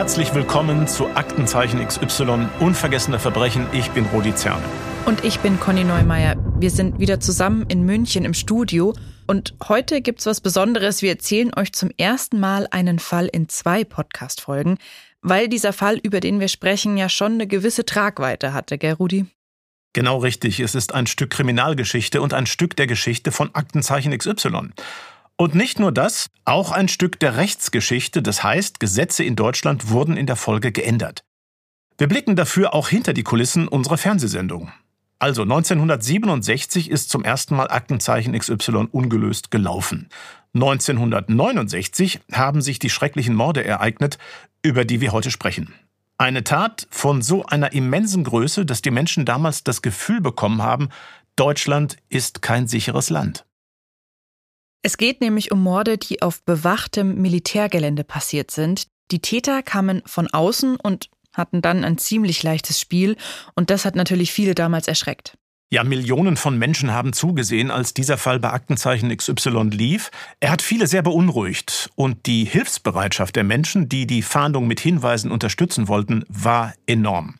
Herzlich willkommen zu Aktenzeichen XY Unvergessene Verbrechen. Ich bin Rudi Zerne. Und ich bin Conny Neumeier. Wir sind wieder zusammen in München im Studio. Und heute gibt's was Besonderes. Wir erzählen euch zum ersten Mal einen Fall in zwei Podcast-Folgen, weil dieser Fall, über den wir sprechen, ja schon eine gewisse Tragweite hatte, gell, Rudi? Genau richtig. Es ist ein Stück Kriminalgeschichte und ein Stück der Geschichte von Aktenzeichen XY. Und nicht nur das, auch ein Stück der Rechtsgeschichte, das heißt, Gesetze in Deutschland wurden in der Folge geändert. Wir blicken dafür auch hinter die Kulissen unserer Fernsehsendung. Also 1967 ist zum ersten Mal Aktenzeichen XY ungelöst gelaufen. 1969 haben sich die schrecklichen Morde ereignet, über die wir heute sprechen. Eine Tat von so einer immensen Größe, dass die Menschen damals das Gefühl bekommen haben, Deutschland ist kein sicheres Land. Es geht nämlich um Morde, die auf bewachtem Militärgelände passiert sind. Die Täter kamen von außen und hatten dann ein ziemlich leichtes Spiel und das hat natürlich viele damals erschreckt. Ja, Millionen von Menschen haben zugesehen, als dieser Fall bei Aktenzeichen XY lief. Er hat viele sehr beunruhigt und die Hilfsbereitschaft der Menschen, die die Fahndung mit Hinweisen unterstützen wollten, war enorm.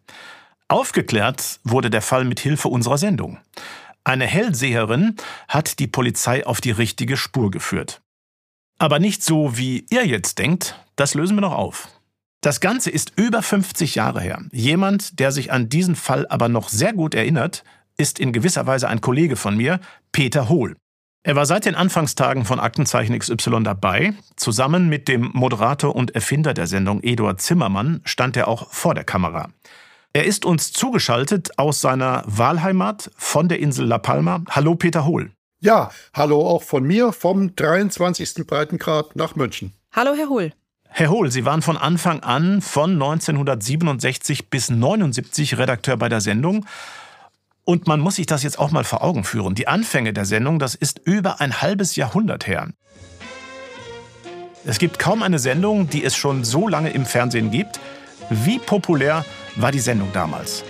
Aufgeklärt wurde der Fall mit Hilfe unserer Sendung. Eine Hellseherin hat die Polizei auf die richtige Spur geführt. Aber nicht so, wie ihr jetzt denkt, das lösen wir noch auf. Das Ganze ist über 50 Jahre her. Jemand, der sich an diesen Fall aber noch sehr gut erinnert, ist in gewisser Weise ein Kollege von mir, Peter Hohl. Er war seit den Anfangstagen von Aktenzeichen XY dabei. Zusammen mit dem Moderator und Erfinder der Sendung Eduard Zimmermann stand er auch vor der Kamera. Er ist uns zugeschaltet aus seiner Wahlheimat von der Insel La Palma. Hallo Peter Hohl. Ja, hallo auch von mir vom 23. Breitengrad nach München. Hallo Herr Hohl. Herr Hohl, Sie waren von Anfang an von 1967 bis 79 Redakteur bei der Sendung. Und man muss sich das jetzt auch mal vor Augen führen. Die Anfänge der Sendung, das ist über ein halbes Jahrhundert her. Es gibt kaum eine Sendung, die es schon so lange im Fernsehen gibt. Wie populär war die Sendung damals?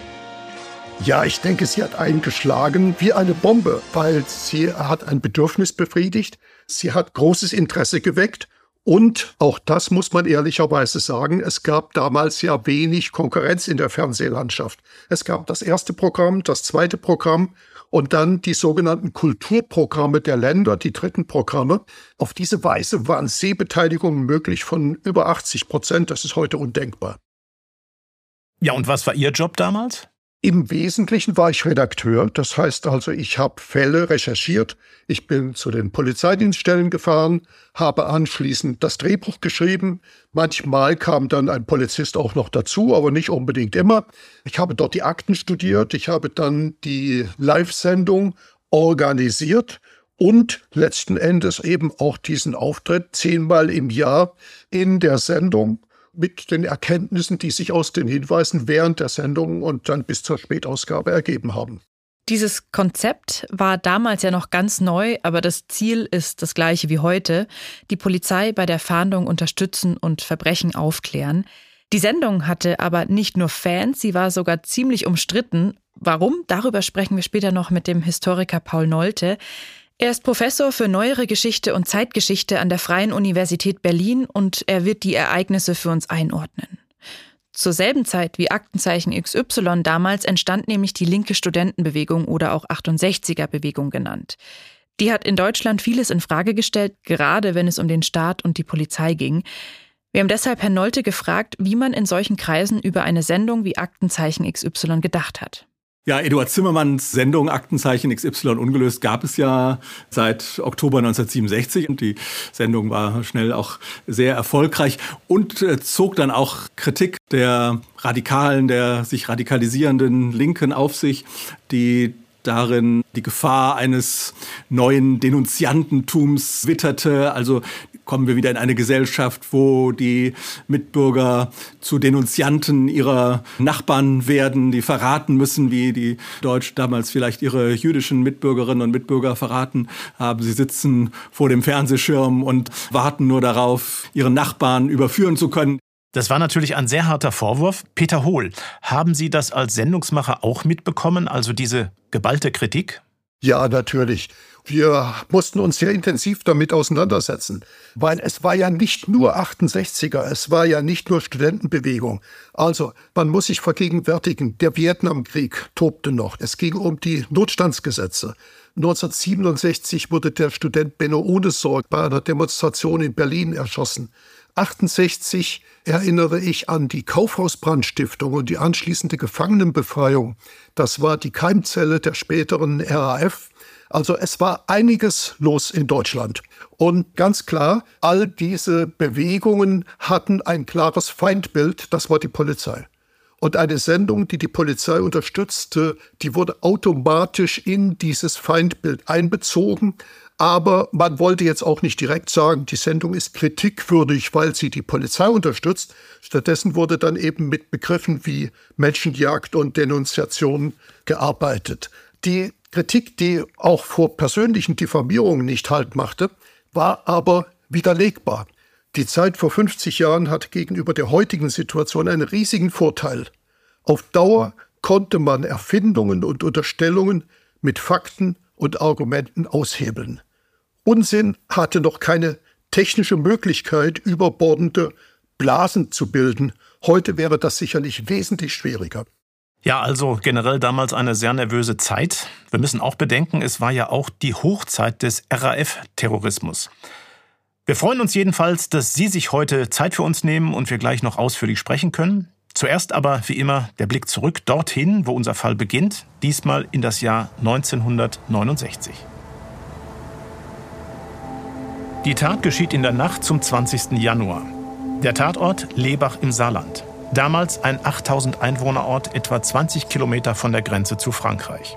Ja, ich denke, sie hat eingeschlagen wie eine Bombe, weil sie hat ein Bedürfnis befriedigt, sie hat großes Interesse geweckt und auch das muss man ehrlicherweise sagen, es gab damals ja wenig Konkurrenz in der Fernsehlandschaft. Es gab das erste Programm, das zweite Programm und dann die sogenannten Kulturprogramme der Länder, die dritten Programme. Auf diese Weise waren Sehbeteiligungen möglich von über 80 Prozent. Das ist heute undenkbar. Ja, und was war Ihr Job damals? Im Wesentlichen war ich Redakteur. Das heißt also, ich habe Fälle recherchiert. Ich bin zu den Polizeidienststellen gefahren, habe anschließend das Drehbuch geschrieben. Manchmal kam dann ein Polizist auch noch dazu, aber nicht unbedingt immer. Ich habe dort die Akten studiert. Ich habe dann die Live-Sendung organisiert und letzten Endes eben auch diesen Auftritt zehnmal im Jahr in der Sendung mit den Erkenntnissen, die sich aus den Hinweisen während der Sendung und dann bis zur Spätausgabe ergeben haben. Dieses Konzept war damals ja noch ganz neu, aber das Ziel ist das gleiche wie heute. Die Polizei bei der Fahndung unterstützen und Verbrechen aufklären. Die Sendung hatte aber nicht nur Fans, sie war sogar ziemlich umstritten. Warum? Darüber sprechen wir später noch mit dem Historiker Paul Nolte. Er ist Professor für neuere Geschichte und Zeitgeschichte an der Freien Universität Berlin und er wird die Ereignisse für uns einordnen. Zur selben Zeit wie Aktenzeichen XY damals entstand nämlich die linke Studentenbewegung oder auch 68er Bewegung genannt. Die hat in Deutschland vieles in Frage gestellt, gerade wenn es um den Staat und die Polizei ging. Wir haben deshalb Herrn Nolte gefragt, wie man in solchen Kreisen über eine Sendung wie Aktenzeichen XY gedacht hat. Ja, Eduard Zimmermanns Sendung Aktenzeichen XY ungelöst gab es ja seit Oktober 1967 und die Sendung war schnell auch sehr erfolgreich und äh, zog dann auch Kritik der radikalen, der sich radikalisierenden Linken auf sich, die darin die Gefahr eines neuen Denunziantentums witterte, also kommen wir wieder in eine Gesellschaft, wo die Mitbürger zu Denunzianten ihrer Nachbarn werden, die verraten müssen, wie die Deutschen damals vielleicht ihre jüdischen Mitbürgerinnen und Mitbürger verraten haben. Sie sitzen vor dem Fernsehschirm und warten nur darauf, ihren Nachbarn überführen zu können. Das war natürlich ein sehr harter Vorwurf. Peter Hohl, haben Sie das als Sendungsmacher auch mitbekommen, also diese geballte Kritik? Ja, natürlich. Wir mussten uns sehr intensiv damit auseinandersetzen, weil es war ja nicht nur 68er, es war ja nicht nur Studentenbewegung. Also man muss sich vergegenwärtigen, der Vietnamkrieg tobte noch. Es ging um die Notstandsgesetze. 1967 wurde der Student Benno Ohnesorg bei einer Demonstration in Berlin erschossen. 68 erinnere ich an die Kaufhausbrandstiftung und die anschließende Gefangenenbefreiung. Das war die Keimzelle der späteren RAF. Also es war einiges los in Deutschland. Und ganz klar, all diese Bewegungen hatten ein klares Feindbild, das war die Polizei. Und eine Sendung, die die Polizei unterstützte, die wurde automatisch in dieses Feindbild einbezogen. Aber man wollte jetzt auch nicht direkt sagen, die Sendung ist kritikwürdig, weil sie die Polizei unterstützt. Stattdessen wurde dann eben mit Begriffen wie Menschenjagd und Denunziation gearbeitet. Die Kritik, die auch vor persönlichen Diffamierungen nicht Halt machte, war aber widerlegbar. Die Zeit vor 50 Jahren hat gegenüber der heutigen Situation einen riesigen Vorteil. Auf Dauer konnte man Erfindungen und Unterstellungen mit Fakten und Argumenten aushebeln. Unsinn hatte noch keine technische Möglichkeit, überbordende Blasen zu bilden. Heute wäre das sicherlich wesentlich schwieriger. Ja, also generell damals eine sehr nervöse Zeit. Wir müssen auch bedenken, es war ja auch die Hochzeit des RAF-Terrorismus. Wir freuen uns jedenfalls, dass Sie sich heute Zeit für uns nehmen und wir gleich noch ausführlich sprechen können. Zuerst aber, wie immer, der Blick zurück dorthin, wo unser Fall beginnt, diesmal in das Jahr 1969. Die Tat geschieht in der Nacht zum 20. Januar. Der Tatort Lebach im Saarland. Damals ein 8000 Einwohnerort etwa 20 Kilometer von der Grenze zu Frankreich.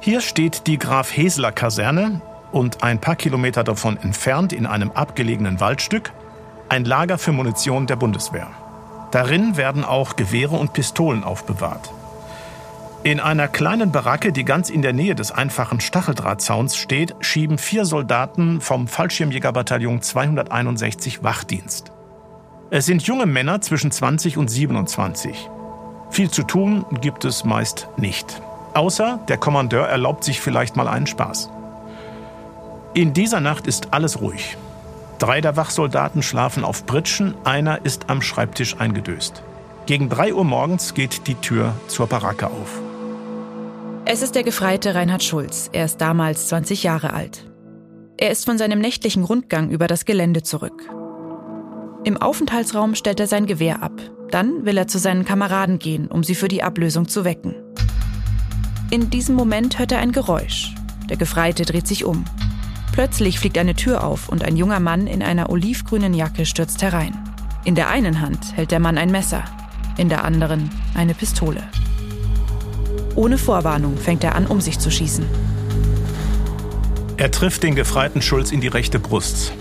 Hier steht die Graf Heseler Kaserne und ein paar Kilometer davon entfernt in einem abgelegenen Waldstück ein Lager für Munition der Bundeswehr. Darin werden auch Gewehre und Pistolen aufbewahrt. In einer kleinen Baracke, die ganz in der Nähe des einfachen Stacheldrahtzauns steht, schieben vier Soldaten vom Fallschirmjägerbataillon 261 Wachdienst. Es sind junge Männer zwischen 20 und 27. Viel zu tun gibt es meist nicht. Außer der Kommandeur erlaubt sich vielleicht mal einen Spaß. In dieser Nacht ist alles ruhig. Drei der Wachsoldaten schlafen auf Pritschen, einer ist am Schreibtisch eingedöst. Gegen 3 Uhr morgens geht die Tür zur Baracke auf. Es ist der Gefreite Reinhard Schulz. Er ist damals 20 Jahre alt. Er ist von seinem nächtlichen Rundgang über das Gelände zurück. Im Aufenthaltsraum stellt er sein Gewehr ab. Dann will er zu seinen Kameraden gehen, um sie für die Ablösung zu wecken. In diesem Moment hört er ein Geräusch. Der Gefreite dreht sich um. Plötzlich fliegt eine Tür auf und ein junger Mann in einer olivgrünen Jacke stürzt herein. In der einen Hand hält der Mann ein Messer, in der anderen eine Pistole. Ohne Vorwarnung fängt er an, um sich zu schießen. Er trifft den Gefreiten Schulz in die rechte Brust.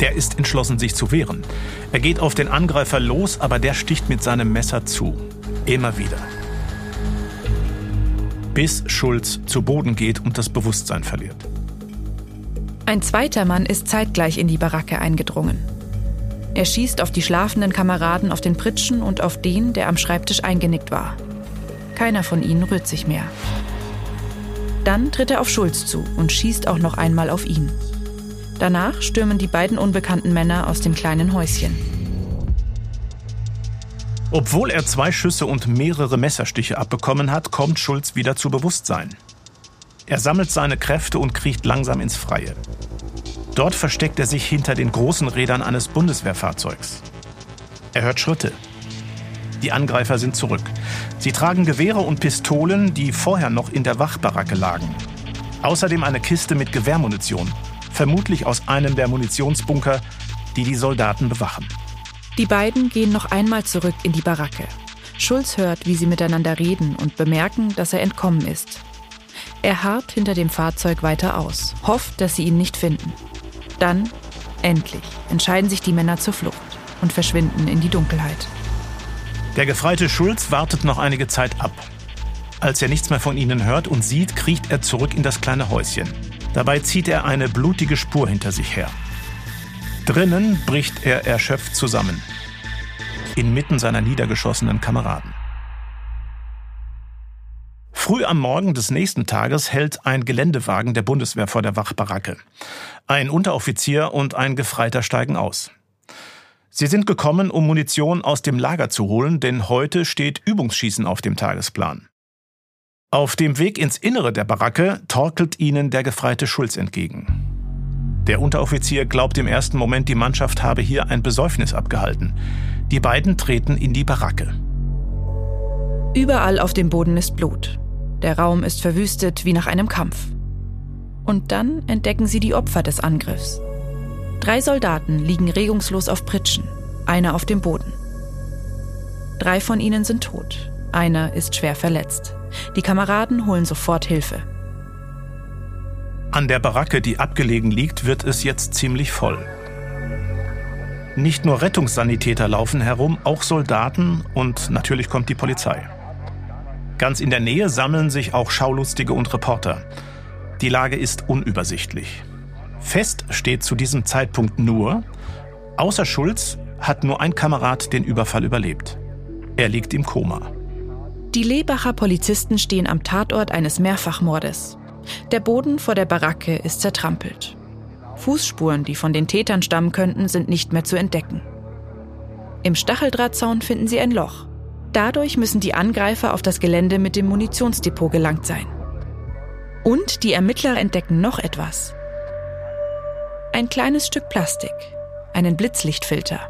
Der ist entschlossen, sich zu wehren. Er geht auf den Angreifer los, aber der sticht mit seinem Messer zu. Immer wieder. Bis Schulz zu Boden geht und das Bewusstsein verliert. Ein zweiter Mann ist zeitgleich in die Baracke eingedrungen. Er schießt auf die schlafenden Kameraden auf den Pritschen und auf den, der am Schreibtisch eingenickt war. Keiner von ihnen rührt sich mehr. Dann tritt er auf Schulz zu und schießt auch noch einmal auf ihn. Danach stürmen die beiden unbekannten Männer aus dem kleinen Häuschen. Obwohl er zwei Schüsse und mehrere Messerstiche abbekommen hat, kommt Schulz wieder zu Bewusstsein. Er sammelt seine Kräfte und kriecht langsam ins Freie. Dort versteckt er sich hinter den großen Rädern eines Bundeswehrfahrzeugs. Er hört Schritte. Die Angreifer sind zurück. Sie tragen Gewehre und Pistolen, die vorher noch in der Wachbaracke lagen. Außerdem eine Kiste mit Gewehrmunition, vermutlich aus einem der Munitionsbunker, die die Soldaten bewachen. Die beiden gehen noch einmal zurück in die Baracke. Schulz hört, wie sie miteinander reden und bemerken, dass er entkommen ist. Er harrt hinter dem Fahrzeug weiter aus, hofft, dass sie ihn nicht finden. Dann, endlich, entscheiden sich die Männer zur Flucht und verschwinden in die Dunkelheit. Der Gefreite Schulz wartet noch einige Zeit ab. Als er nichts mehr von ihnen hört und sieht, kriecht er zurück in das kleine Häuschen. Dabei zieht er eine blutige Spur hinter sich her. Drinnen bricht er erschöpft zusammen. Inmitten seiner niedergeschossenen Kameraden. Früh am Morgen des nächsten Tages hält ein Geländewagen der Bundeswehr vor der Wachbaracke. Ein Unteroffizier und ein Gefreiter steigen aus. Sie sind gekommen, um Munition aus dem Lager zu holen, denn heute steht Übungsschießen auf dem Tagesplan. Auf dem Weg ins Innere der Baracke torkelt ihnen der Gefreite Schulz entgegen. Der Unteroffizier glaubt im ersten Moment, die Mannschaft habe hier ein Besäufnis abgehalten. Die beiden treten in die Baracke. Überall auf dem Boden ist Blut. Der Raum ist verwüstet wie nach einem Kampf. Und dann entdecken sie die Opfer des Angriffs. Drei Soldaten liegen regungslos auf Pritschen, einer auf dem Boden. Drei von ihnen sind tot, einer ist schwer verletzt. Die Kameraden holen sofort Hilfe. An der Baracke, die abgelegen liegt, wird es jetzt ziemlich voll. Nicht nur Rettungssanitäter laufen herum, auch Soldaten und natürlich kommt die Polizei. Ganz in der Nähe sammeln sich auch Schaulustige und Reporter. Die Lage ist unübersichtlich. Fest steht zu diesem Zeitpunkt nur, außer Schulz hat nur ein Kamerad den Überfall überlebt. Er liegt im Koma. Die Lebacher Polizisten stehen am Tatort eines Mehrfachmordes. Der Boden vor der Baracke ist zertrampelt. Fußspuren, die von den Tätern stammen könnten, sind nicht mehr zu entdecken. Im Stacheldrahtzaun finden sie ein Loch. Dadurch müssen die Angreifer auf das Gelände mit dem Munitionsdepot gelangt sein. Und die Ermittler entdecken noch etwas. Ein kleines Stück Plastik, einen Blitzlichtfilter.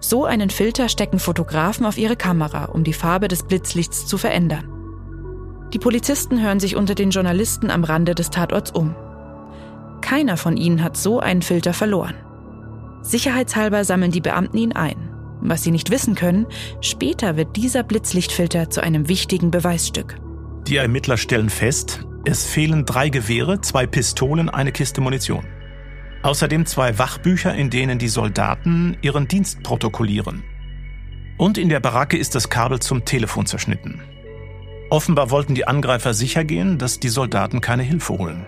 So einen Filter stecken Fotografen auf ihre Kamera, um die Farbe des Blitzlichts zu verändern. Die Polizisten hören sich unter den Journalisten am Rande des Tatorts um. Keiner von ihnen hat so einen Filter verloren. Sicherheitshalber sammeln die Beamten ihn ein. Was sie nicht wissen können, später wird dieser Blitzlichtfilter zu einem wichtigen Beweisstück. Die Ermittler stellen fest, es fehlen drei Gewehre, zwei Pistolen, eine Kiste Munition. Außerdem zwei Wachbücher, in denen die Soldaten ihren Dienst protokollieren. Und in der Baracke ist das Kabel zum Telefon zerschnitten. Offenbar wollten die Angreifer sicher gehen, dass die Soldaten keine Hilfe holen.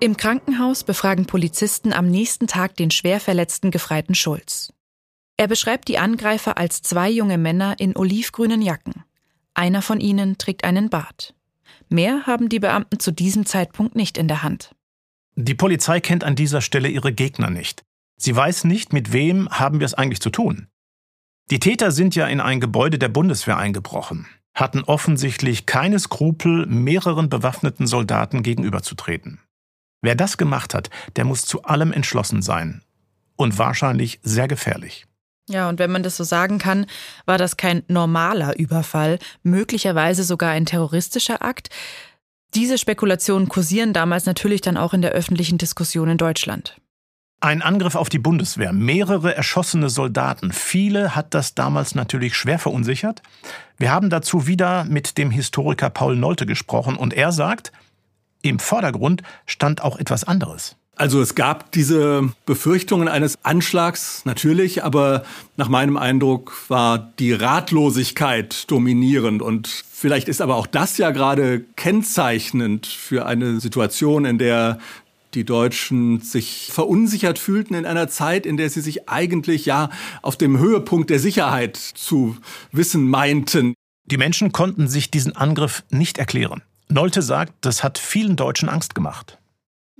Im Krankenhaus befragen Polizisten am nächsten Tag den schwer verletzten Gefreiten Schulz. Er beschreibt die Angreifer als zwei junge Männer in olivgrünen Jacken. Einer von ihnen trägt einen Bart. Mehr haben die Beamten zu diesem Zeitpunkt nicht in der Hand. Die Polizei kennt an dieser Stelle ihre Gegner nicht. Sie weiß nicht, mit wem haben wir es eigentlich zu tun. Die Täter sind ja in ein Gebäude der Bundeswehr eingebrochen hatten offensichtlich keine Skrupel, mehreren bewaffneten Soldaten gegenüberzutreten. Wer das gemacht hat, der muss zu allem entschlossen sein. Und wahrscheinlich sehr gefährlich. Ja, und wenn man das so sagen kann, war das kein normaler Überfall, möglicherweise sogar ein terroristischer Akt. Diese Spekulationen kursieren damals natürlich dann auch in der öffentlichen Diskussion in Deutschland. Ein Angriff auf die Bundeswehr, mehrere erschossene Soldaten. Viele hat das damals natürlich schwer verunsichert. Wir haben dazu wieder mit dem Historiker Paul Nolte gesprochen und er sagt, im Vordergrund stand auch etwas anderes. Also es gab diese Befürchtungen eines Anschlags natürlich, aber nach meinem Eindruck war die Ratlosigkeit dominierend und vielleicht ist aber auch das ja gerade kennzeichnend für eine Situation, in der die Deutschen sich verunsichert fühlten in einer Zeit, in der sie sich eigentlich ja auf dem Höhepunkt der Sicherheit zu wissen meinten. Die Menschen konnten sich diesen Angriff nicht erklären. Nolte sagt, das hat vielen Deutschen Angst gemacht.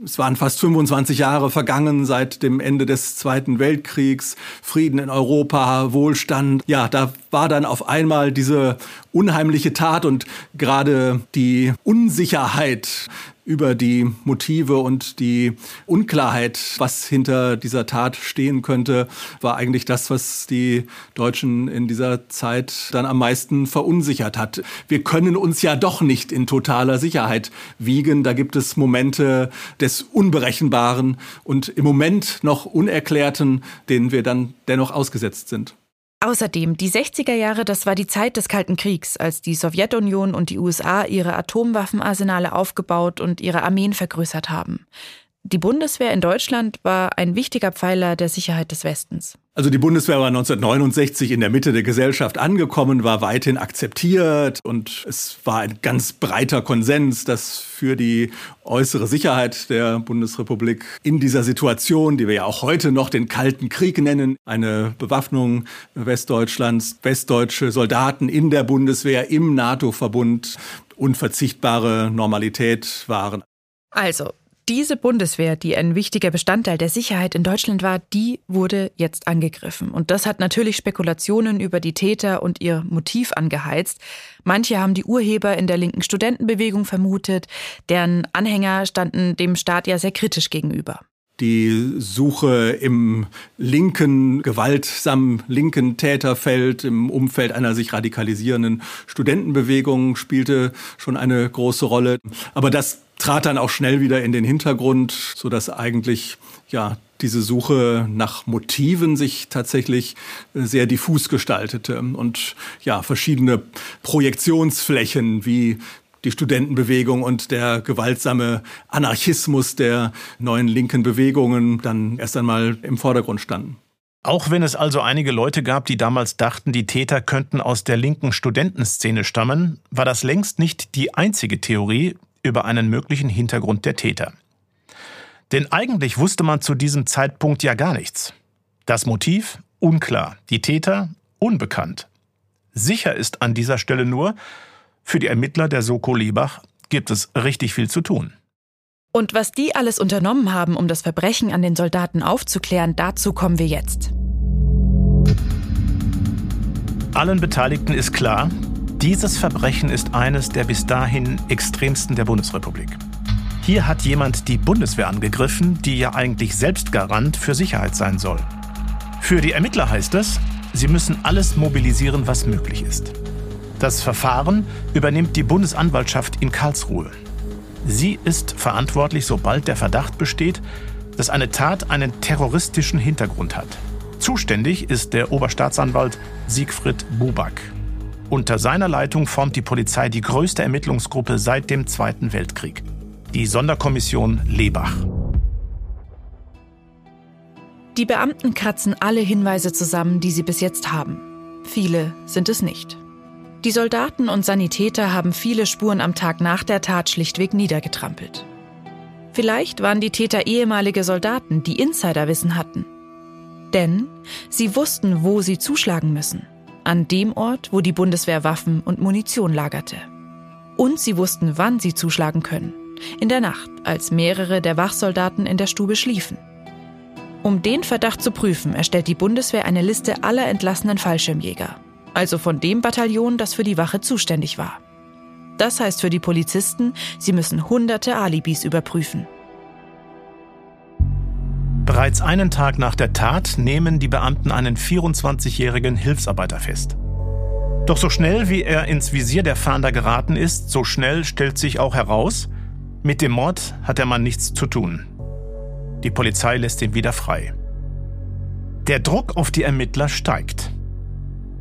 Es waren fast 25 Jahre vergangen seit dem Ende des Zweiten Weltkriegs, Frieden in Europa, Wohlstand. Ja, da war dann auf einmal diese unheimliche Tat und gerade die Unsicherheit über die Motive und die Unklarheit, was hinter dieser Tat stehen könnte, war eigentlich das, was die Deutschen in dieser Zeit dann am meisten verunsichert hat. Wir können uns ja doch nicht in totaler Sicherheit wiegen. Da gibt es Momente des Unberechenbaren und im Moment noch Unerklärten, denen wir dann dennoch ausgesetzt sind. Außerdem, die 60er Jahre, das war die Zeit des Kalten Kriegs, als die Sowjetunion und die USA ihre Atomwaffenarsenale aufgebaut und ihre Armeen vergrößert haben. Die Bundeswehr in Deutschland war ein wichtiger Pfeiler der Sicherheit des Westens. Also die Bundeswehr war 1969 in der Mitte der Gesellschaft angekommen, war weithin akzeptiert und es war ein ganz breiter Konsens, dass für die äußere Sicherheit der Bundesrepublik in dieser Situation, die wir ja auch heute noch den Kalten Krieg nennen, eine Bewaffnung Westdeutschlands, westdeutsche Soldaten in der Bundeswehr, im NATO-Verbund unverzichtbare Normalität waren. Also, diese Bundeswehr, die ein wichtiger Bestandteil der Sicherheit in Deutschland war, die wurde jetzt angegriffen. Und das hat natürlich Spekulationen über die Täter und ihr Motiv angeheizt. Manche haben die Urheber in der linken Studentenbewegung vermutet, deren Anhänger standen dem Staat ja sehr kritisch gegenüber. Die Suche im linken, gewaltsamen linken Täterfeld, im Umfeld einer sich radikalisierenden Studentenbewegung spielte schon eine große Rolle. Aber das trat dann auch schnell wieder in den Hintergrund, so dass eigentlich ja diese Suche nach Motiven sich tatsächlich sehr diffus gestaltete und ja verschiedene Projektionsflächen wie die Studentenbewegung und der gewaltsame Anarchismus der neuen linken Bewegungen dann erst einmal im Vordergrund standen. Auch wenn es also einige Leute gab, die damals dachten, die Täter könnten aus der linken Studentenszene stammen, war das längst nicht die einzige Theorie, über einen möglichen Hintergrund der Täter. Denn eigentlich wusste man zu diesem Zeitpunkt ja gar nichts. Das Motiv unklar, die Täter unbekannt. Sicher ist an dieser Stelle nur, für die Ermittler der Soko Lebach gibt es richtig viel zu tun. Und was die alles unternommen haben, um das Verbrechen an den Soldaten aufzuklären, dazu kommen wir jetzt. Allen Beteiligten ist klar, dieses Verbrechen ist eines der bis dahin extremsten der Bundesrepublik. Hier hat jemand die Bundeswehr angegriffen, die ja eigentlich selbst Garant für Sicherheit sein soll. Für die Ermittler heißt es, sie müssen alles mobilisieren, was möglich ist. Das Verfahren übernimmt die Bundesanwaltschaft in Karlsruhe. Sie ist verantwortlich, sobald der Verdacht besteht, dass eine Tat einen terroristischen Hintergrund hat. Zuständig ist der Oberstaatsanwalt Siegfried Buback. Unter seiner Leitung formt die Polizei die größte Ermittlungsgruppe seit dem Zweiten Weltkrieg, die Sonderkommission Lebach. Die Beamten kratzen alle Hinweise zusammen, die sie bis jetzt haben. Viele sind es nicht. Die Soldaten und Sanitäter haben viele Spuren am Tag nach der Tat schlichtweg niedergetrampelt. Vielleicht waren die Täter ehemalige Soldaten, die Insiderwissen hatten. Denn sie wussten, wo sie zuschlagen müssen an dem Ort, wo die Bundeswehr Waffen und Munition lagerte. Und sie wussten, wann sie zuschlagen können. In der Nacht, als mehrere der Wachsoldaten in der Stube schliefen. Um den Verdacht zu prüfen, erstellt die Bundeswehr eine Liste aller entlassenen Fallschirmjäger. Also von dem Bataillon, das für die Wache zuständig war. Das heißt für die Polizisten, sie müssen hunderte Alibis überprüfen. Bereits einen Tag nach der Tat nehmen die Beamten einen 24-jährigen Hilfsarbeiter fest. Doch so schnell wie er ins Visier der Fahnder geraten ist, so schnell stellt sich auch heraus, mit dem Mord hat der Mann nichts zu tun. Die Polizei lässt ihn wieder frei. Der Druck auf die Ermittler steigt.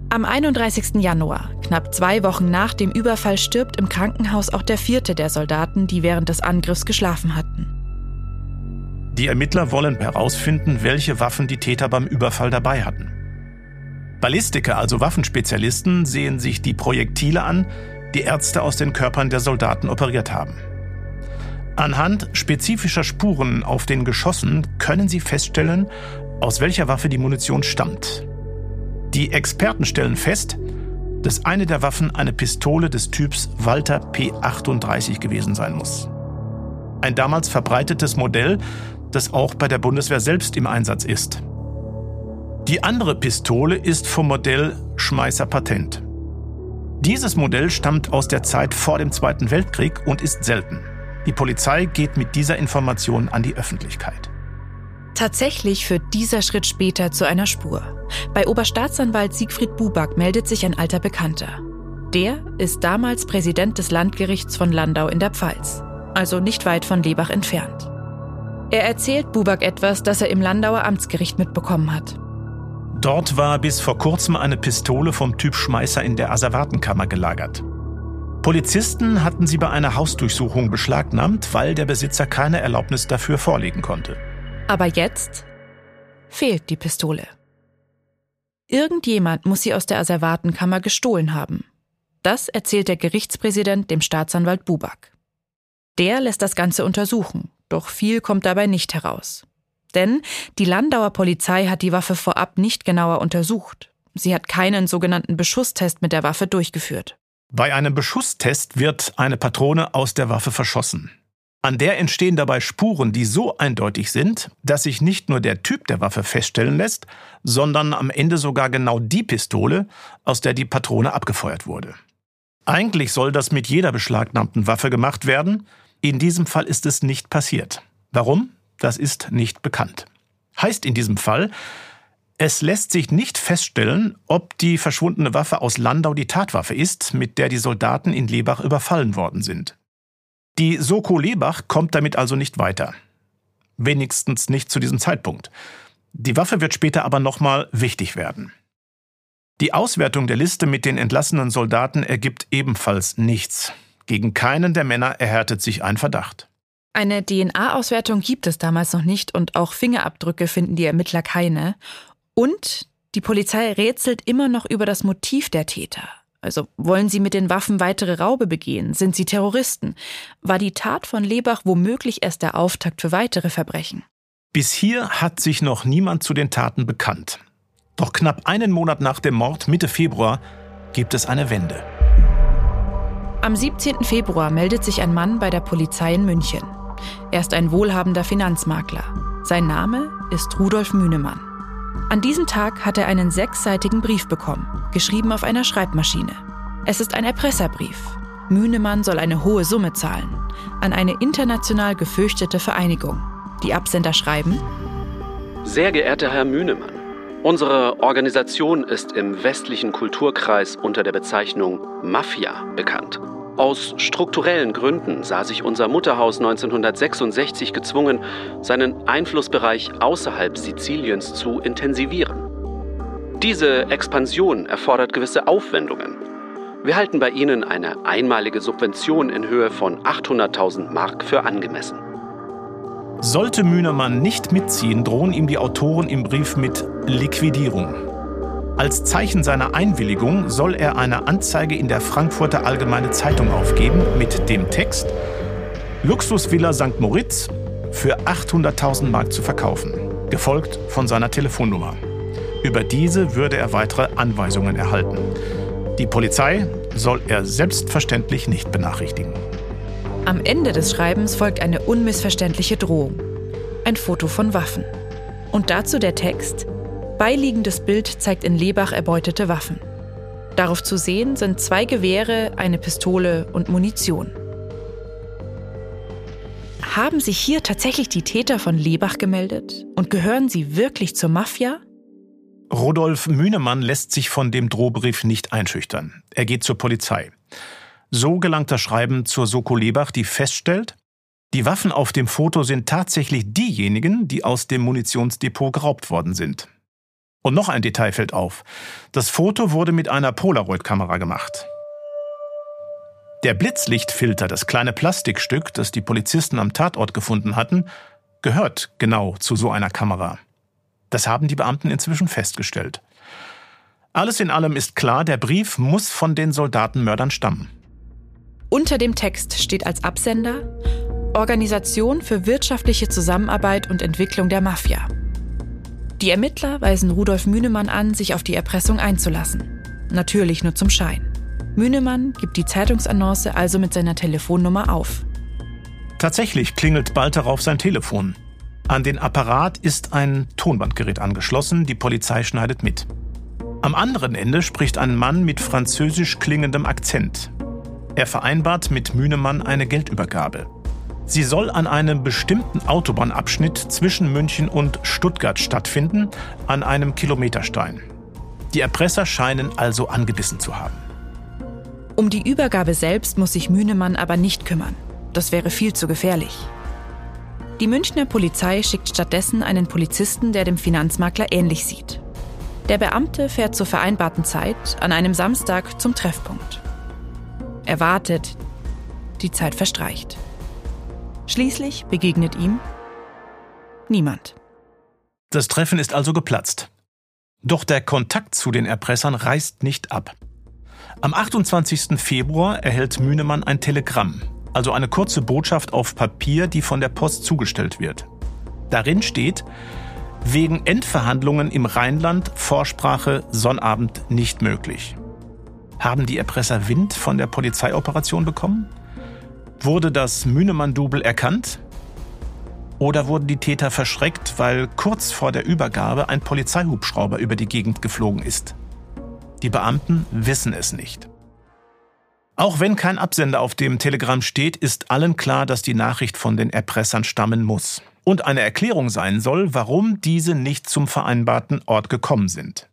Am 31. Januar, knapp zwei Wochen nach dem Überfall, stirbt im Krankenhaus auch der vierte der Soldaten, die während des Angriffs geschlafen hatten. Die Ermittler wollen herausfinden, welche Waffen die Täter beim Überfall dabei hatten. Ballistiker, also Waffenspezialisten, sehen sich die Projektile an, die Ärzte aus den Körpern der Soldaten operiert haben. Anhand spezifischer Spuren auf den Geschossen können sie feststellen, aus welcher Waffe die Munition stammt. Die Experten stellen fest, dass eine der Waffen eine Pistole des Typs Walter P38 gewesen sein muss. Ein damals verbreitetes Modell, das auch bei der Bundeswehr selbst im Einsatz ist. Die andere Pistole ist vom Modell Schmeißer Patent. Dieses Modell stammt aus der Zeit vor dem Zweiten Weltkrieg und ist selten. Die Polizei geht mit dieser Information an die Öffentlichkeit. Tatsächlich führt dieser Schritt später zu einer Spur. Bei Oberstaatsanwalt Siegfried Buback meldet sich ein alter Bekannter. Der ist damals Präsident des Landgerichts von Landau in der Pfalz, also nicht weit von Lebach entfernt. Er erzählt Buback etwas, das er im Landauer Amtsgericht mitbekommen hat. Dort war bis vor kurzem eine Pistole vom Typ Schmeißer in der Asservatenkammer gelagert. Polizisten hatten sie bei einer Hausdurchsuchung beschlagnahmt, weil der Besitzer keine Erlaubnis dafür vorlegen konnte. Aber jetzt fehlt die Pistole. Irgendjemand muss sie aus der Asservatenkammer gestohlen haben. Das erzählt der Gerichtspräsident dem Staatsanwalt Buback. Der lässt das Ganze untersuchen, doch viel kommt dabei nicht heraus. Denn die Landauer Polizei hat die Waffe vorab nicht genauer untersucht. Sie hat keinen sogenannten Beschusstest mit der Waffe durchgeführt. Bei einem Beschusstest wird eine Patrone aus der Waffe verschossen. An der entstehen dabei Spuren, die so eindeutig sind, dass sich nicht nur der Typ der Waffe feststellen lässt, sondern am Ende sogar genau die Pistole, aus der die Patrone abgefeuert wurde. Eigentlich soll das mit jeder beschlagnahmten Waffe gemacht werden, in diesem Fall ist es nicht passiert. Warum? Das ist nicht bekannt. Heißt in diesem Fall, es lässt sich nicht feststellen, ob die verschwundene Waffe aus Landau die Tatwaffe ist, mit der die Soldaten in Lebach überfallen worden sind. Die Soko Lebach kommt damit also nicht weiter. Wenigstens nicht zu diesem Zeitpunkt. Die Waffe wird später aber nochmal wichtig werden. Die Auswertung der Liste mit den entlassenen Soldaten ergibt ebenfalls nichts. Gegen keinen der Männer erhärtet sich ein Verdacht. Eine DNA-Auswertung gibt es damals noch nicht und auch Fingerabdrücke finden die Ermittler keine. Und die Polizei rätselt immer noch über das Motiv der Täter. Also wollen sie mit den Waffen weitere Raube begehen? Sind sie Terroristen? War die Tat von Lebach womöglich erst der Auftakt für weitere Verbrechen? Bis hier hat sich noch niemand zu den Taten bekannt. Doch knapp einen Monat nach dem Mord, Mitte Februar, gibt es eine Wende. Am 17. Februar meldet sich ein Mann bei der Polizei in München. Er ist ein wohlhabender Finanzmakler. Sein Name ist Rudolf Mühnemann. An diesem Tag hat er einen sechsseitigen Brief bekommen, geschrieben auf einer Schreibmaschine. Es ist ein Erpresserbrief. Mühnemann soll eine hohe Summe zahlen an eine international gefürchtete Vereinigung. Die Absender schreiben: Sehr geehrter Herr Mühnemann, unsere Organisation ist im westlichen Kulturkreis unter der Bezeichnung Mafia bekannt. Aus strukturellen Gründen sah sich unser Mutterhaus 1966 gezwungen, seinen Einflussbereich außerhalb Siziliens zu intensivieren. Diese Expansion erfordert gewisse Aufwendungen. Wir halten bei Ihnen eine einmalige Subvention in Höhe von 800.000 Mark für angemessen. Sollte Mühnemann nicht mitziehen, drohen ihm die Autoren im Brief mit Liquidierung. Als Zeichen seiner Einwilligung soll er eine Anzeige in der Frankfurter Allgemeine Zeitung aufgeben mit dem Text Luxusvilla St. Moritz für 800.000 Mark zu verkaufen, gefolgt von seiner Telefonnummer. Über diese würde er weitere Anweisungen erhalten. Die Polizei soll er selbstverständlich nicht benachrichtigen. Am Ende des Schreibens folgt eine unmissverständliche Drohung. Ein Foto von Waffen. Und dazu der Text Beiliegendes Bild zeigt in Lebach erbeutete Waffen. Darauf zu sehen sind zwei Gewehre, eine Pistole und Munition. Haben sich hier tatsächlich die Täter von Lebach gemeldet? Und gehören sie wirklich zur Mafia? Rodolf Mühnemann lässt sich von dem Drohbrief nicht einschüchtern. Er geht zur Polizei. So gelangt das Schreiben zur Soko Lebach, die feststellt, die Waffen auf dem Foto sind tatsächlich diejenigen, die aus dem Munitionsdepot geraubt worden sind. Und noch ein Detail fällt auf. Das Foto wurde mit einer Polaroid-Kamera gemacht. Der Blitzlichtfilter, das kleine Plastikstück, das die Polizisten am Tatort gefunden hatten, gehört genau zu so einer Kamera. Das haben die Beamten inzwischen festgestellt. Alles in allem ist klar, der Brief muss von den Soldatenmördern stammen. Unter dem Text steht als Absender Organisation für wirtschaftliche Zusammenarbeit und Entwicklung der Mafia. Die Ermittler weisen Rudolf Mühnemann an, sich auf die Erpressung einzulassen. Natürlich nur zum Schein. Mühnemann gibt die Zeitungsannonce also mit seiner Telefonnummer auf. Tatsächlich klingelt bald darauf sein Telefon. An den Apparat ist ein Tonbandgerät angeschlossen, die Polizei schneidet mit. Am anderen Ende spricht ein Mann mit französisch klingendem Akzent. Er vereinbart mit Mühnemann eine Geldübergabe. Sie soll an einem bestimmten Autobahnabschnitt zwischen München und Stuttgart stattfinden, an einem Kilometerstein. Die Erpresser scheinen also angebissen zu haben. Um die Übergabe selbst muss sich Mühnemann aber nicht kümmern. Das wäre viel zu gefährlich. Die Münchner Polizei schickt stattdessen einen Polizisten, der dem Finanzmakler ähnlich sieht. Der Beamte fährt zur vereinbarten Zeit an einem Samstag zum Treffpunkt. Er wartet. Die Zeit verstreicht. Schließlich begegnet ihm niemand. Das Treffen ist also geplatzt. Doch der Kontakt zu den Erpressern reißt nicht ab. Am 28. Februar erhält Mühnemann ein Telegramm, also eine kurze Botschaft auf Papier, die von der Post zugestellt wird. Darin steht, wegen Endverhandlungen im Rheinland Vorsprache Sonnabend nicht möglich. Haben die Erpresser Wind von der Polizeioperation bekommen? Wurde das Mühnemann-Double erkannt? Oder wurden die Täter verschreckt, weil kurz vor der Übergabe ein Polizeihubschrauber über die Gegend geflogen ist? Die Beamten wissen es nicht. Auch wenn kein Absender auf dem Telegramm steht, ist allen klar, dass die Nachricht von den Erpressern stammen muss und eine Erklärung sein soll, warum diese nicht zum vereinbarten Ort gekommen sind.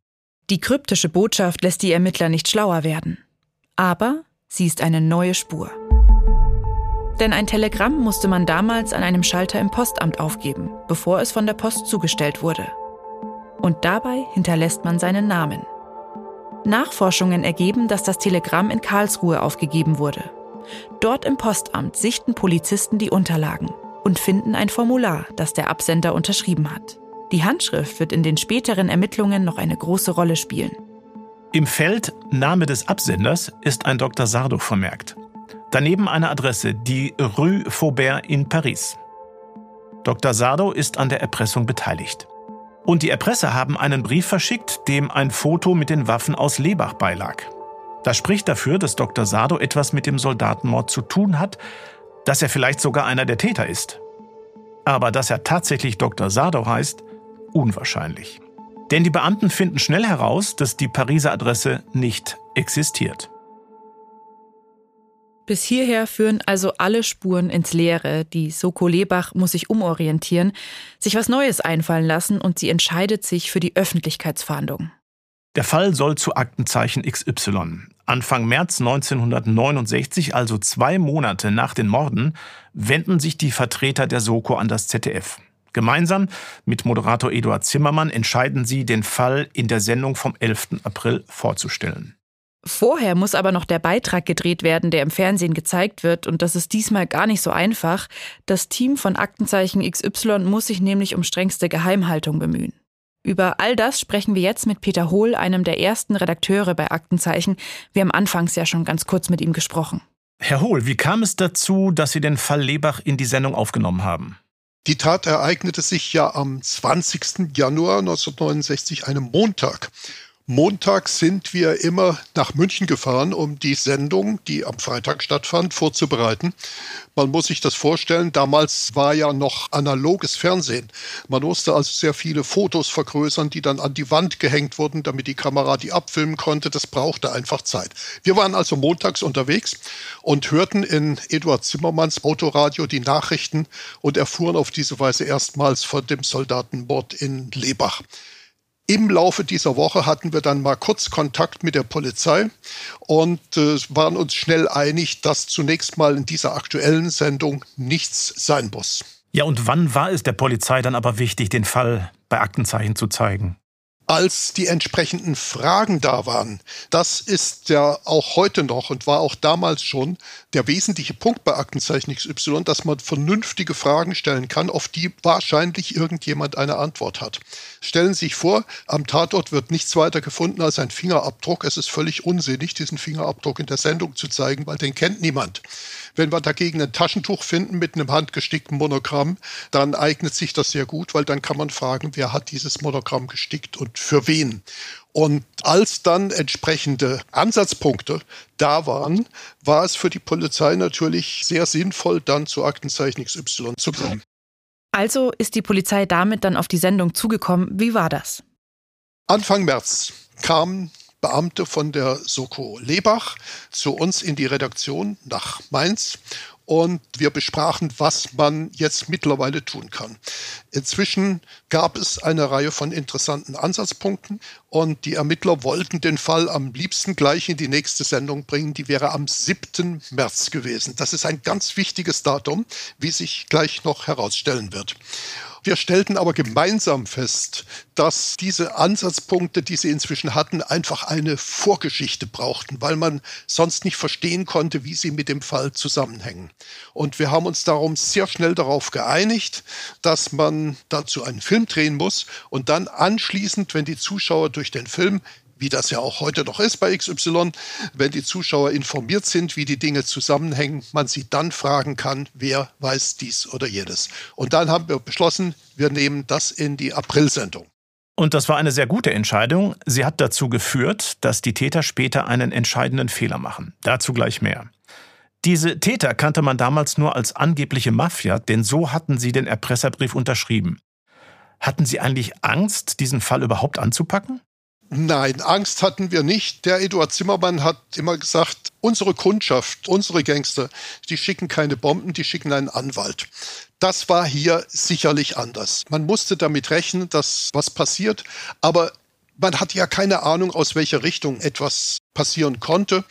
Die kryptische Botschaft lässt die Ermittler nicht schlauer werden. Aber sie ist eine neue Spur. Denn ein Telegramm musste man damals an einem Schalter im Postamt aufgeben, bevor es von der Post zugestellt wurde. Und dabei hinterlässt man seinen Namen. Nachforschungen ergeben, dass das Telegramm in Karlsruhe aufgegeben wurde. Dort im Postamt sichten Polizisten die Unterlagen und finden ein Formular, das der Absender unterschrieben hat. Die Handschrift wird in den späteren Ermittlungen noch eine große Rolle spielen. Im Feld Name des Absenders ist ein Dr. Sardo vermerkt. Daneben eine Adresse, die Rue Faubert in Paris. Dr. Sardo ist an der Erpressung beteiligt. Und die Erpresser haben einen Brief verschickt, dem ein Foto mit den Waffen aus Lebach beilag. Das spricht dafür, dass Dr. Sardo etwas mit dem Soldatenmord zu tun hat, dass er vielleicht sogar einer der Täter ist. Aber dass er tatsächlich Dr. Sardo heißt, unwahrscheinlich. Denn die Beamten finden schnell heraus, dass die Pariser Adresse nicht existiert. Bis hierher führen also alle Spuren ins Leere. Die Soko Lebach muss sich umorientieren, sich was Neues einfallen lassen und sie entscheidet sich für die Öffentlichkeitsfahndung. Der Fall soll zu Aktenzeichen XY. Anfang März 1969, also zwei Monate nach den Morden, wenden sich die Vertreter der Soko an das ZDF. Gemeinsam mit Moderator Eduard Zimmermann entscheiden sie, den Fall in der Sendung vom 11. April vorzustellen. Vorher muss aber noch der Beitrag gedreht werden, der im Fernsehen gezeigt wird, und das ist diesmal gar nicht so einfach. Das Team von Aktenzeichen XY muss sich nämlich um strengste Geheimhaltung bemühen. Über all das sprechen wir jetzt mit Peter Hohl, einem der ersten Redakteure bei Aktenzeichen. Wir haben anfangs ja schon ganz kurz mit ihm gesprochen. Herr Hohl, wie kam es dazu, dass Sie den Fall Lebach in die Sendung aufgenommen haben? Die Tat ereignete sich ja am 20. Januar 1969, einem Montag. Montag sind wir immer nach München gefahren, um die Sendung, die am Freitag stattfand, vorzubereiten. Man muss sich das vorstellen, damals war ja noch analoges Fernsehen. Man musste also sehr viele Fotos vergrößern, die dann an die Wand gehängt wurden, damit die Kamera die abfilmen konnte. Das brauchte einfach Zeit. Wir waren also montags unterwegs und hörten in Eduard Zimmermanns Autoradio die Nachrichten und erfuhren auf diese Weise erstmals von dem Soldatenmord in Lebach. Im Laufe dieser Woche hatten wir dann mal kurz Kontakt mit der Polizei und äh, waren uns schnell einig, dass zunächst mal in dieser aktuellen Sendung nichts sein muss. Ja, und wann war es der Polizei dann aber wichtig, den Fall bei Aktenzeichen zu zeigen? Als die entsprechenden Fragen da waren. Das ist ja auch heute noch und war auch damals schon der wesentliche Punkt bei Aktenzeichen XY, dass man vernünftige Fragen stellen kann, auf die wahrscheinlich irgendjemand eine Antwort hat. Stellen Sie sich vor, am Tatort wird nichts weiter gefunden als ein Fingerabdruck. Es ist völlig unsinnig, diesen Fingerabdruck in der Sendung zu zeigen, weil den kennt niemand. Wenn wir dagegen ein Taschentuch finden mit einem handgestickten Monogramm, dann eignet sich das sehr gut, weil dann kann man fragen, wer hat dieses Monogramm gestickt und für wen. Und als dann entsprechende Ansatzpunkte da waren, war es für die Polizei natürlich sehr sinnvoll, dann zu Aktenzeichen XY zu kommen. Also ist die Polizei damit dann auf die Sendung zugekommen. Wie war das? Anfang März kam Beamte von der Soko Lebach zu uns in die Redaktion nach Mainz und wir besprachen, was man jetzt mittlerweile tun kann. Inzwischen gab es eine Reihe von interessanten Ansatzpunkten und die Ermittler wollten den Fall am liebsten gleich in die nächste Sendung bringen. Die wäre am 7. März gewesen. Das ist ein ganz wichtiges Datum, wie sich gleich noch herausstellen wird. Wir stellten aber gemeinsam fest, dass diese Ansatzpunkte, die sie inzwischen hatten, einfach eine Vorgeschichte brauchten, weil man sonst nicht verstehen konnte, wie sie mit dem Fall zusammenhängen. Und wir haben uns darum sehr schnell darauf geeinigt, dass man dazu einen Film drehen muss und dann anschließend, wenn die Zuschauer durch den Film wie das ja auch heute noch ist bei XY, wenn die Zuschauer informiert sind, wie die Dinge zusammenhängen, man sie dann fragen kann, wer weiß dies oder jenes. Und dann haben wir beschlossen, wir nehmen das in die Aprilsendung. Und das war eine sehr gute Entscheidung. Sie hat dazu geführt, dass die Täter später einen entscheidenden Fehler machen. Dazu gleich mehr. Diese Täter kannte man damals nur als angebliche Mafia, denn so hatten sie den Erpresserbrief unterschrieben. Hatten Sie eigentlich Angst, diesen Fall überhaupt anzupacken? Nein, Angst hatten wir nicht. Der Eduard Zimmermann hat immer gesagt, unsere Kundschaft, unsere Gangster, die schicken keine Bomben, die schicken einen Anwalt. Das war hier sicherlich anders. Man musste damit rechnen, dass was passiert, aber man hatte ja keine Ahnung, aus welcher Richtung etwas passieren konnte.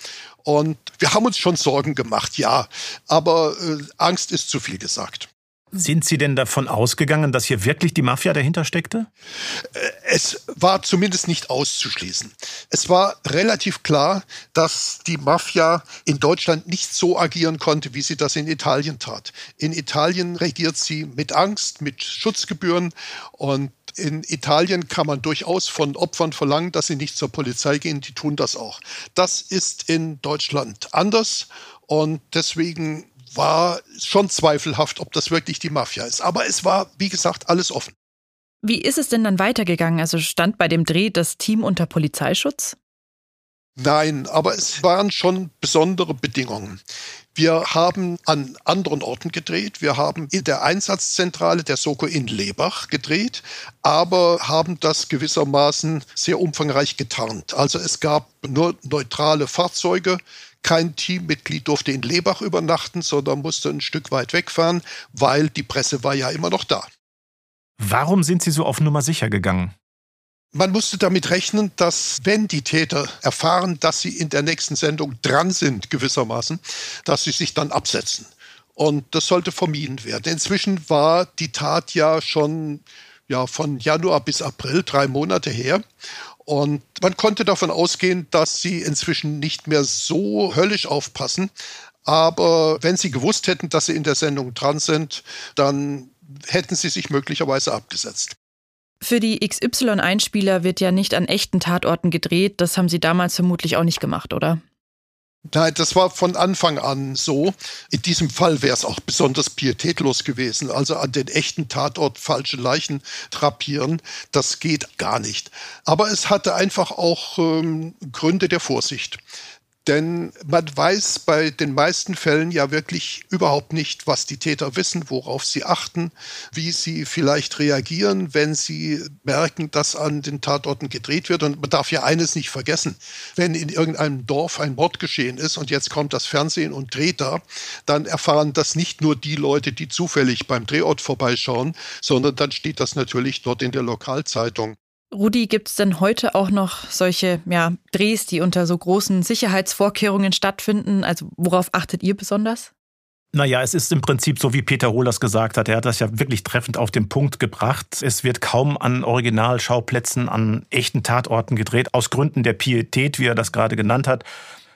Und wir haben uns schon Sorgen gemacht, ja, aber äh, Angst ist zu viel gesagt. Sind Sie denn davon ausgegangen, dass hier wirklich die Mafia dahinter steckte? Äh, es war zumindest nicht auszuschließen. Es war relativ klar, dass die Mafia in Deutschland nicht so agieren konnte, wie sie das in Italien tat. In Italien regiert sie mit Angst, mit Schutzgebühren und in Italien kann man durchaus von Opfern verlangen, dass sie nicht zur Polizei gehen. Die tun das auch. Das ist in Deutschland anders. Und deswegen war schon zweifelhaft, ob das wirklich die Mafia ist. Aber es war, wie gesagt, alles offen. Wie ist es denn dann weitergegangen? Also stand bei dem Dreh das Team unter Polizeischutz? Nein, aber es waren schon besondere Bedingungen. Wir haben an anderen Orten gedreht. Wir haben in der Einsatzzentrale der Soko in Lebach gedreht, aber haben das gewissermaßen sehr umfangreich getarnt. Also es gab nur neutrale Fahrzeuge, kein Teammitglied durfte in Lebach übernachten, sondern musste ein Stück weit wegfahren, weil die Presse war ja immer noch da. Warum sind Sie so auf Nummer sicher gegangen? Man musste damit rechnen, dass wenn die Täter erfahren, dass sie in der nächsten Sendung dran sind, gewissermaßen, dass sie sich dann absetzen. Und das sollte vermieden werden. Inzwischen war die Tat ja schon ja, von Januar bis April, drei Monate her. Und man konnte davon ausgehen, dass sie inzwischen nicht mehr so höllisch aufpassen. Aber wenn sie gewusst hätten, dass sie in der Sendung dran sind, dann hätten sie sich möglicherweise abgesetzt. Für die XY-Einspieler wird ja nicht an echten Tatorten gedreht. Das haben Sie damals vermutlich auch nicht gemacht, oder? Nein, das war von Anfang an so. In diesem Fall wäre es auch besonders pietätlos gewesen. Also an den echten Tatort falsche Leichen drapieren, das geht gar nicht. Aber es hatte einfach auch ähm, Gründe der Vorsicht. Denn man weiß bei den meisten Fällen ja wirklich überhaupt nicht, was die Täter wissen, worauf sie achten, wie sie vielleicht reagieren, wenn sie merken, dass an den Tatorten gedreht wird. Und man darf ja eines nicht vergessen. Wenn in irgendeinem Dorf ein Mord geschehen ist und jetzt kommt das Fernsehen und dreht da, dann erfahren das nicht nur die Leute, die zufällig beim Drehort vorbeischauen, sondern dann steht das natürlich dort in der Lokalzeitung. Rudi, gibt es denn heute auch noch solche ja, Drehs, die unter so großen Sicherheitsvorkehrungen stattfinden? Also worauf achtet ihr besonders? Naja, es ist im Prinzip so, wie Peter Rohlers gesagt hat. Er hat das ja wirklich treffend auf den Punkt gebracht. Es wird kaum an Originalschauplätzen, an echten Tatorten gedreht, aus Gründen der Pietät, wie er das gerade genannt hat.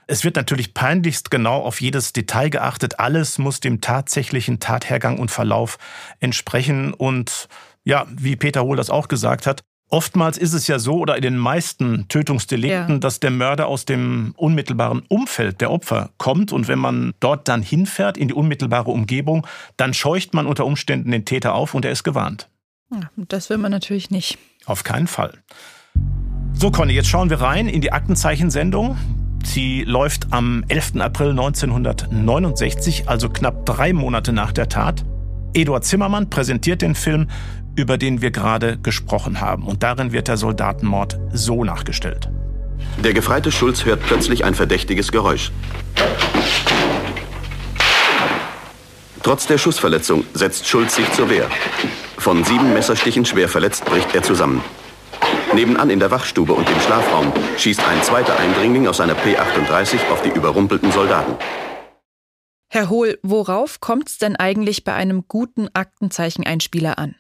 Es wird natürlich peinlichst genau auf jedes Detail geachtet. Alles muss dem tatsächlichen Tathergang und Verlauf entsprechen. Und ja, wie Peter Hohl das auch gesagt hat, Oftmals ist es ja so, oder in den meisten Tötungsdelikten, ja. dass der Mörder aus dem unmittelbaren Umfeld der Opfer kommt. Und wenn man dort dann hinfährt, in die unmittelbare Umgebung, dann scheucht man unter Umständen den Täter auf und er ist gewarnt. Ja, das will man natürlich nicht. Auf keinen Fall. So, Conny, jetzt schauen wir rein in die Aktenzeichensendung. Sie läuft am 11. April 1969, also knapp drei Monate nach der Tat. Eduard Zimmermann präsentiert den Film über den wir gerade gesprochen haben. Und darin wird der Soldatenmord so nachgestellt. Der gefreite Schulz hört plötzlich ein verdächtiges Geräusch. Trotz der Schussverletzung setzt Schulz sich zur Wehr. Von sieben Messerstichen schwer verletzt bricht er zusammen. Nebenan in der Wachstube und im Schlafraum schießt ein zweiter Eindringling aus einer P38 auf die überrumpelten Soldaten. Herr Hohl, worauf kommt es denn eigentlich bei einem guten Aktenzeichen-Einspieler an?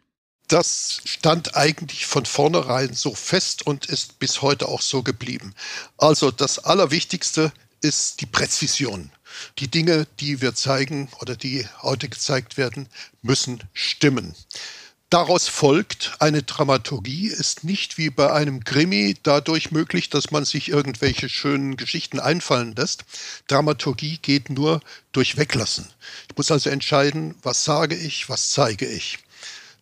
Das stand eigentlich von vornherein so fest und ist bis heute auch so geblieben. Also das Allerwichtigste ist die Präzision. Die Dinge, die wir zeigen oder die heute gezeigt werden, müssen stimmen. Daraus folgt, eine Dramaturgie ist nicht wie bei einem Krimi dadurch möglich, dass man sich irgendwelche schönen Geschichten einfallen lässt. Dramaturgie geht nur durch Weglassen. Ich muss also entscheiden, was sage ich, was zeige ich.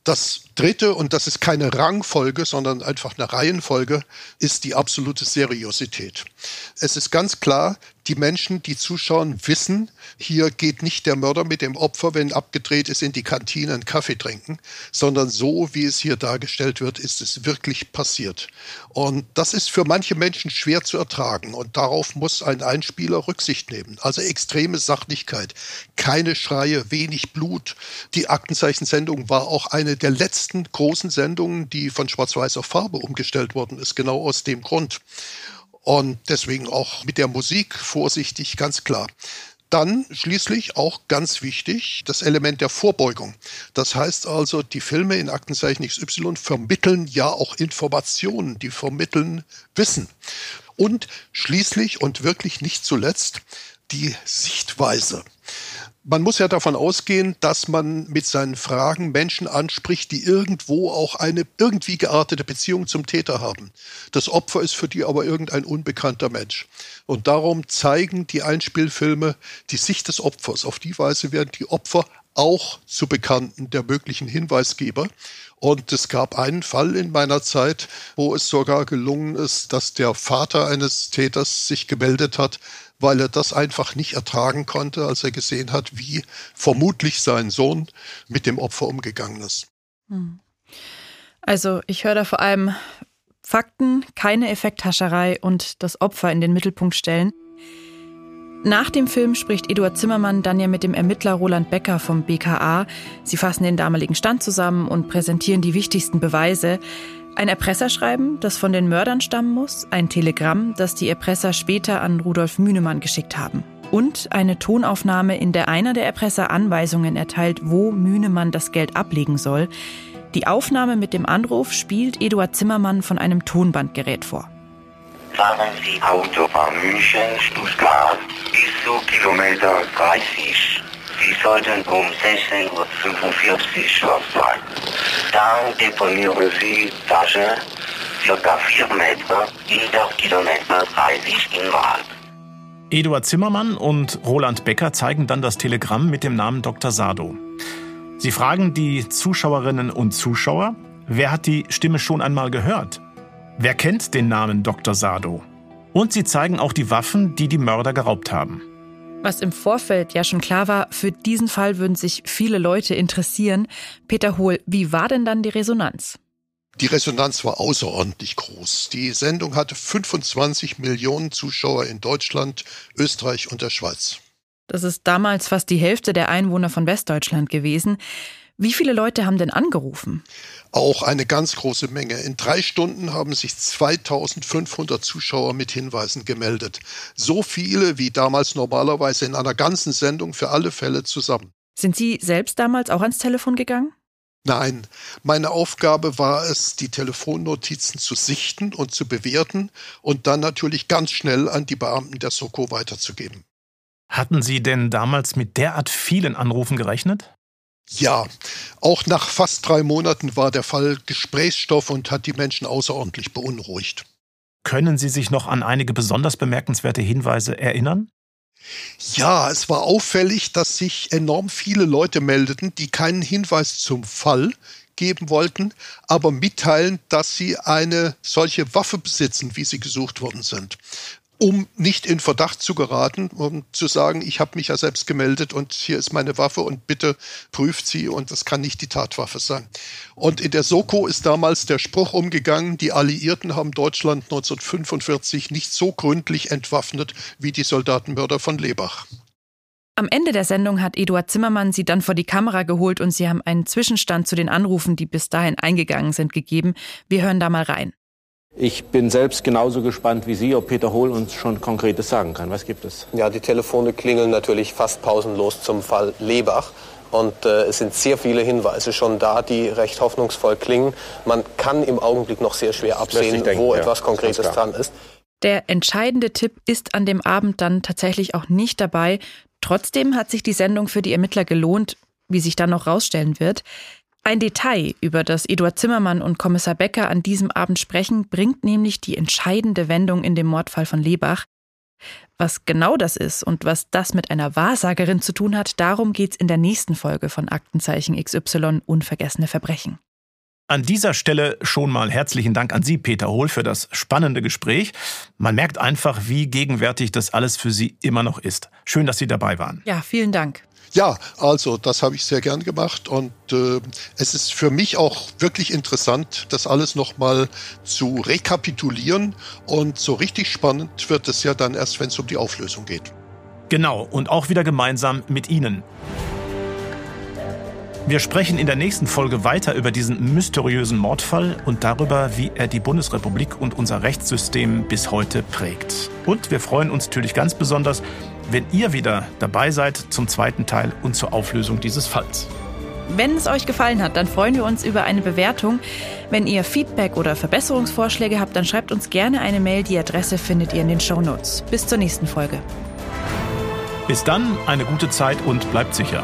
Das dritte, und das ist keine Rangfolge, sondern einfach eine Reihenfolge, ist die absolute Seriosität. Es ist ganz klar, die Menschen, die zuschauen, wissen, hier geht nicht der Mörder mit dem Opfer, wenn abgedreht ist, in die Kantine einen Kaffee trinken, sondern so, wie es hier dargestellt wird, ist es wirklich passiert. Und das ist für manche Menschen schwer zu ertragen. Und darauf muss ein Einspieler Rücksicht nehmen. Also extreme Sachlichkeit, keine Schreie, wenig Blut. Die Aktenzeichensendung war auch eine der letzten großen Sendungen, die von Schwarz-Weiß auf Farbe umgestellt worden ist, genau aus dem Grund. Und deswegen auch mit der Musik vorsichtig, ganz klar. Dann schließlich auch ganz wichtig das Element der Vorbeugung. Das heißt also, die Filme in Aktenzeichen XY vermitteln ja auch Informationen, die vermitteln Wissen. Und schließlich und wirklich nicht zuletzt die Sichtweise. Man muss ja davon ausgehen, dass man mit seinen Fragen Menschen anspricht, die irgendwo auch eine irgendwie geartete Beziehung zum Täter haben. Das Opfer ist für die aber irgendein unbekannter Mensch. Und darum zeigen die Einspielfilme die Sicht des Opfers. Auf die Weise werden die Opfer auch zu Bekannten der möglichen Hinweisgeber. Und es gab einen Fall in meiner Zeit, wo es sogar gelungen ist, dass der Vater eines Täters sich gemeldet hat, weil er das einfach nicht ertragen konnte, als er gesehen hat, wie vermutlich sein Sohn mit dem Opfer umgegangen ist. Hm. Also ich höre da vor allem Fakten, keine Effekthascherei und das Opfer in den Mittelpunkt stellen. Nach dem Film spricht Eduard Zimmermann dann ja mit dem Ermittler Roland Becker vom BKA. Sie fassen den damaligen Stand zusammen und präsentieren die wichtigsten Beweise. Ein Erpresserschreiben, das von den Mördern stammen muss, ein Telegramm, das die Erpresser später an Rudolf Mühnemann geschickt haben. Und eine Tonaufnahme, in der einer der Erpresser Anweisungen erteilt, wo Mühnemann das Geld ablegen soll. Die Aufnahme mit dem Anruf spielt Eduard Zimmermann von einem Tonbandgerät vor. Fahren Sie Autobahn München, Stuttgart bis zu Kilometer 30. Sie sollten um 16.45 Uhr sein. Dann deponieren Sie Tasche circa 4 Meter hinter Kilometer 30 in Wald. Eduard Zimmermann und Roland Becker zeigen dann das Telegramm mit dem Namen Dr. Sado. Sie fragen die Zuschauerinnen und Zuschauer, wer hat die Stimme schon einmal gehört? Wer kennt den Namen Dr. Sado? Und sie zeigen auch die Waffen, die die Mörder geraubt haben. Was im Vorfeld ja schon klar war, für diesen Fall würden sich viele Leute interessieren. Peter Hohl, wie war denn dann die Resonanz? Die Resonanz war außerordentlich groß. Die Sendung hatte 25 Millionen Zuschauer in Deutschland, Österreich und der Schweiz. Das ist damals fast die Hälfte der Einwohner von Westdeutschland gewesen. Wie viele Leute haben denn angerufen? Auch eine ganz große Menge. In drei Stunden haben sich 2500 Zuschauer mit Hinweisen gemeldet. So viele wie damals normalerweise in einer ganzen Sendung für alle Fälle zusammen. Sind Sie selbst damals auch ans Telefon gegangen? Nein, meine Aufgabe war es, die Telefonnotizen zu sichten und zu bewerten und dann natürlich ganz schnell an die Beamten der Soko weiterzugeben. Hatten Sie denn damals mit derart vielen Anrufen gerechnet? Ja, auch nach fast drei Monaten war der Fall Gesprächsstoff und hat die Menschen außerordentlich beunruhigt. Können Sie sich noch an einige besonders bemerkenswerte Hinweise erinnern? Ja, es war auffällig, dass sich enorm viele Leute meldeten, die keinen Hinweis zum Fall geben wollten, aber mitteilen, dass sie eine solche Waffe besitzen, wie sie gesucht worden sind um nicht in Verdacht zu geraten um zu sagen, ich habe mich ja selbst gemeldet und hier ist meine Waffe und bitte prüft sie und das kann nicht die Tatwaffe sein. Und in der Soko ist damals der Spruch umgegangen, die Alliierten haben Deutschland 1945 nicht so gründlich entwaffnet wie die Soldatenmörder von Lebach. Am Ende der Sendung hat Eduard Zimmermann sie dann vor die Kamera geholt und sie haben einen Zwischenstand zu den Anrufen, die bis dahin eingegangen sind, gegeben. Wir hören da mal rein. Ich bin selbst genauso gespannt wie Sie, ob Peter Hohl uns schon Konkretes sagen kann. Was gibt es? Ja, die Telefone klingeln natürlich fast pausenlos zum Fall Lebach. Und äh, es sind sehr viele Hinweise schon da, die recht hoffnungsvoll klingen. Man kann im Augenblick noch sehr schwer absehen, denken, wo ja, etwas Konkretes dran ist. Der entscheidende Tipp ist an dem Abend dann tatsächlich auch nicht dabei. Trotzdem hat sich die Sendung für die Ermittler gelohnt, wie sich dann noch rausstellen wird. Ein Detail, über das Eduard Zimmermann und Kommissar Becker an diesem Abend sprechen, bringt nämlich die entscheidende Wendung in dem Mordfall von Lebach. Was genau das ist und was das mit einer Wahrsagerin zu tun hat, darum geht's in der nächsten Folge von Aktenzeichen XY Unvergessene Verbrechen. An dieser Stelle schon mal herzlichen Dank an Sie, Peter Hohl, für das spannende Gespräch. Man merkt einfach, wie gegenwärtig das alles für Sie immer noch ist. Schön, dass Sie dabei waren. Ja, vielen Dank. Ja, also das habe ich sehr gern gemacht und äh, es ist für mich auch wirklich interessant, das alles nochmal zu rekapitulieren und so richtig spannend wird es ja dann erst, wenn es um die Auflösung geht. Genau, und auch wieder gemeinsam mit Ihnen. Wir sprechen in der nächsten Folge weiter über diesen mysteriösen Mordfall und darüber, wie er die Bundesrepublik und unser Rechtssystem bis heute prägt. Und wir freuen uns natürlich ganz besonders, wenn ihr wieder dabei seid zum zweiten Teil und zur Auflösung dieses Falls. Wenn es euch gefallen hat, dann freuen wir uns über eine Bewertung. Wenn ihr Feedback oder Verbesserungsvorschläge habt, dann schreibt uns gerne eine Mail. Die Adresse findet ihr in den Show Notes. Bis zur nächsten Folge. Bis dann, eine gute Zeit und bleibt sicher.